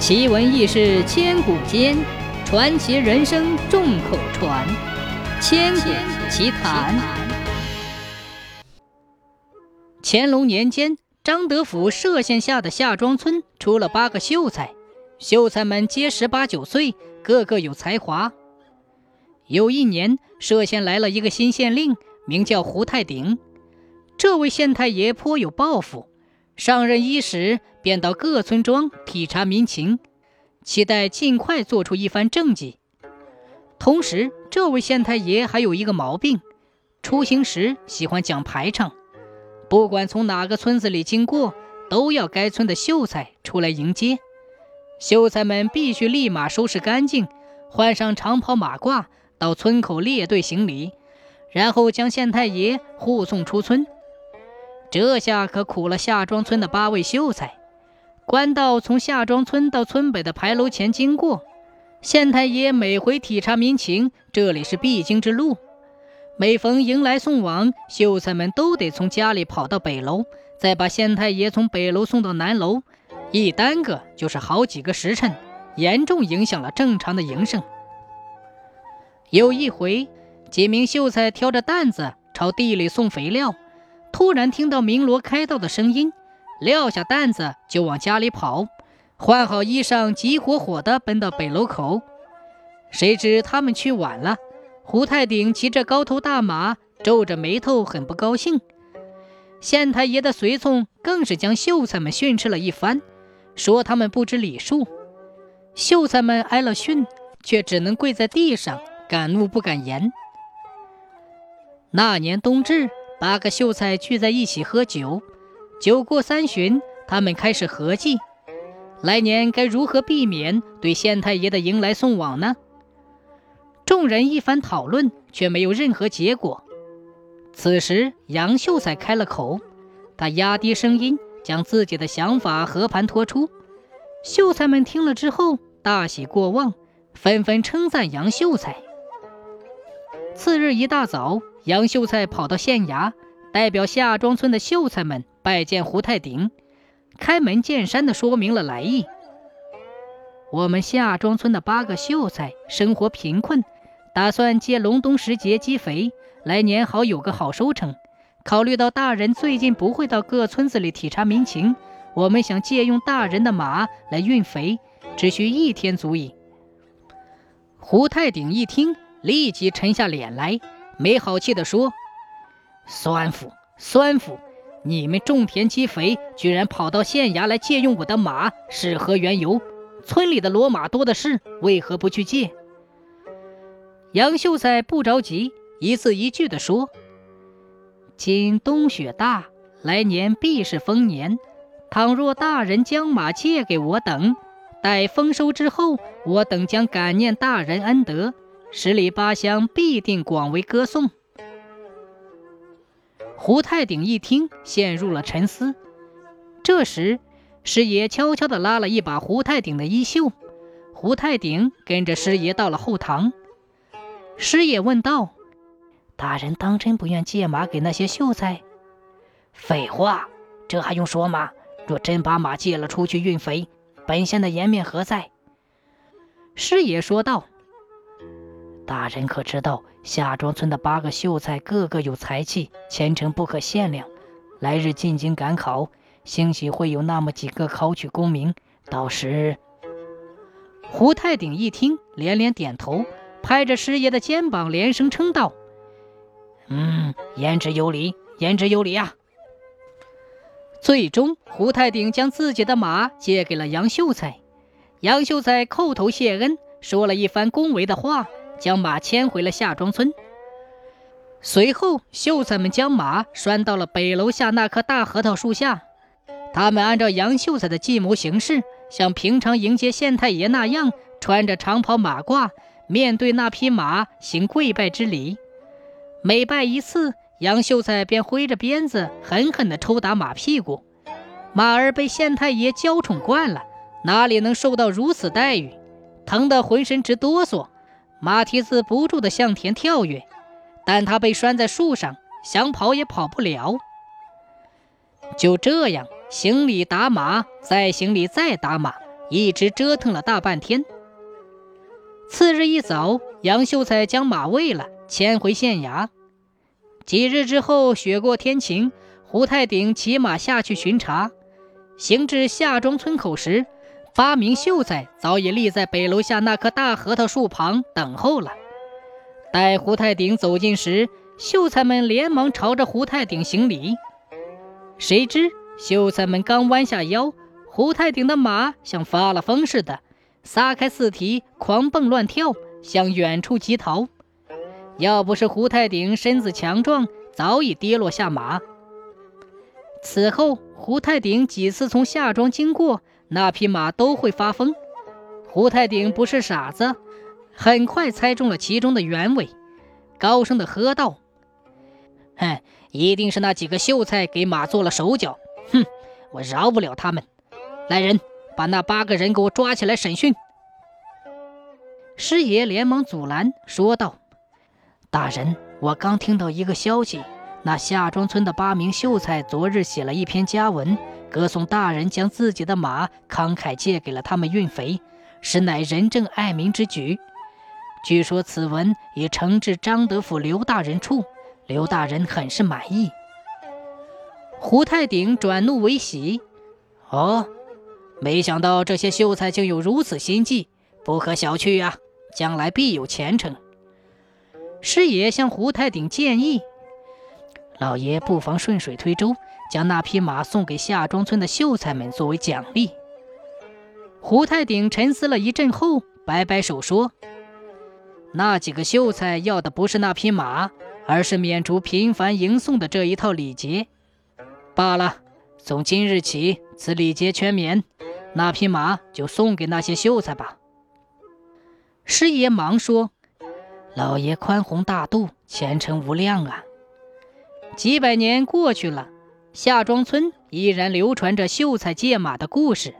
奇闻异事千古间，传奇人生众口传。千古奇谈。乾隆年间，张德府歙县下的夏庄村出了八个秀才，秀才们皆十八九岁，个个有才华。有一年，歙县来了一个新县令，名叫胡太鼎。这位县太爷颇有抱负。上任伊始，便到各村庄体察民情，期待尽快做出一番政绩。同时，这位县太爷还有一个毛病，出行时喜欢讲排场，不管从哪个村子里经过，都要该村的秀才出来迎接。秀才们必须立马收拾干净，换上长袍马褂，到村口列队行礼，然后将县太爷护送出村。这下可苦了夏庄村的八位秀才。官道从夏庄村到村北的牌楼前经过，县太爷每回体察民情，这里是必经之路。每逢迎来送往，秀才们都得从家里跑到北楼，再把县太爷从北楼送到南楼，一耽搁就是好几个时辰，严重影响了正常的营生。有一回，几名秀才挑着担子朝地里送肥料。突然听到鸣锣开道的声音，撂下担子就往家里跑，换好衣裳，急火火地奔到北楼口。谁知他们去晚了，胡太鼎骑着高头大马，皱着眉头，很不高兴。县太爷的随从更是将秀才们训斥了一番，说他们不知礼数。秀才们挨了训，却只能跪在地上，敢怒不敢言。那年冬至。八个秀才聚在一起喝酒，酒过三巡，他们开始合计，来年该如何避免对县太爷的迎来送往呢？众人一番讨论，却没有任何结果。此时，杨秀才开了口，他压低声音，将自己的想法和盘托出。秀才们听了之后，大喜过望，纷纷称赞杨秀才。次日一大早。杨秀才跑到县衙，代表夏庄村的秀才们拜见胡太顶，开门见山地说明了来意。我们夏庄村的八个秀才生活贫困，打算借隆冬时节积肥，来年好有个好收成。考虑到大人最近不会到各村子里体察民情，我们想借用大人的马来运肥，只需一天足矣。胡太顶一听，立即沉下脸来。没好气地说：“酸腐，酸腐！你们种田积肥，居然跑到县衙来借用我的马，是何缘由？村里的骡马多的是，为何不去借？”杨秀才不着急，一字一句地说：“今冬雪大，来年必是丰年。倘若大人将马借给我等，待丰收之后，我等将感念大人恩德。”十里八乡必定广为歌颂。胡太鼎一听，陷入了沉思。这时，师爷悄悄地拉了一把胡太鼎的衣袖，胡太鼎跟着师爷到了后堂。师爷问道：“大人当真不愿借马给那些秀才？”“废话，这还用说吗？若真把马借了出去运肥，本县的颜面何在？”师爷说道。大人可知道，夏庄村的八个秀才个个有才气，前程不可限量。来日进京赶考，兴许会有那么几个考取功名。到时，胡太鼎一听，连连点头，拍着师爷的肩膀，连声称道：“嗯，言之有理，言之有理啊！”最终，胡太鼎将自己的马借给了杨秀才。杨秀才叩头谢恩，说了一番恭维的话。将马牵回了夏庄村。随后，秀才们将马拴到了北楼下那棵大核桃树下。他们按照杨秀才的计谋行事，像平常迎接县太爷那样，穿着长袍马褂，面对那匹马行跪拜之礼。每拜一次，杨秀才便挥着鞭子狠狠地抽打马屁股。马儿被县太爷娇宠惯了，哪里能受到如此待遇？疼得浑身直哆嗦。马蹄子不住地向前跳跃，但他被拴在树上，想跑也跑不了。就这样，行礼打马，再行礼再打马，一直折腾了大半天。次日一早，杨秀才将马喂了，牵回县衙。几日之后，雪过天晴，胡太鼎骑马下去巡查，行至夏庄村口时，八名秀才早已立在北楼下那棵大核桃树旁等候了。待胡太鼎走近时，秀才们连忙朝着胡太鼎行礼。谁知秀才们刚弯下腰，胡太鼎的马像发了疯似的，撒开四蹄，狂蹦乱跳，向远处疾逃。要不是胡太鼎身子强壮，早已跌落下马。此后，胡太鼎几次从夏庄经过，那匹马都会发疯。胡太鼎不是傻子，很快猜中了其中的原委，高声的喝道：“哼，一定是那几个秀才给马做了手脚！哼，我饶不了他们！来人，把那八个人给我抓起来审讯！”师爷连忙阻拦，说道：“大人，我刚听到一个消息。”那夏庄村的八名秀才昨日写了一篇家文，歌颂大人将自己的马慷慨借给了他们运肥，实乃仁政爱民之举。据说此文已呈至张德府刘大人处，刘大人很是满意。胡太顶转怒为喜，哦，没想到这些秀才竟有如此心计，不可小觑啊！将来必有前程。师爷向胡太顶建议。老爷不妨顺水推舟，将那匹马送给夏庄村的秀才们作为奖励。胡太鼎沉思了一阵后，摆摆手说：“那几个秀才要的不是那匹马，而是免除频繁迎送的这一套礼节。罢了，从今日起，此礼节全免，那匹马就送给那些秀才吧。”师爷忙说：“老爷宽宏大度，前程无量啊！”几百年过去了，夏庄村依然流传着秀才借马的故事。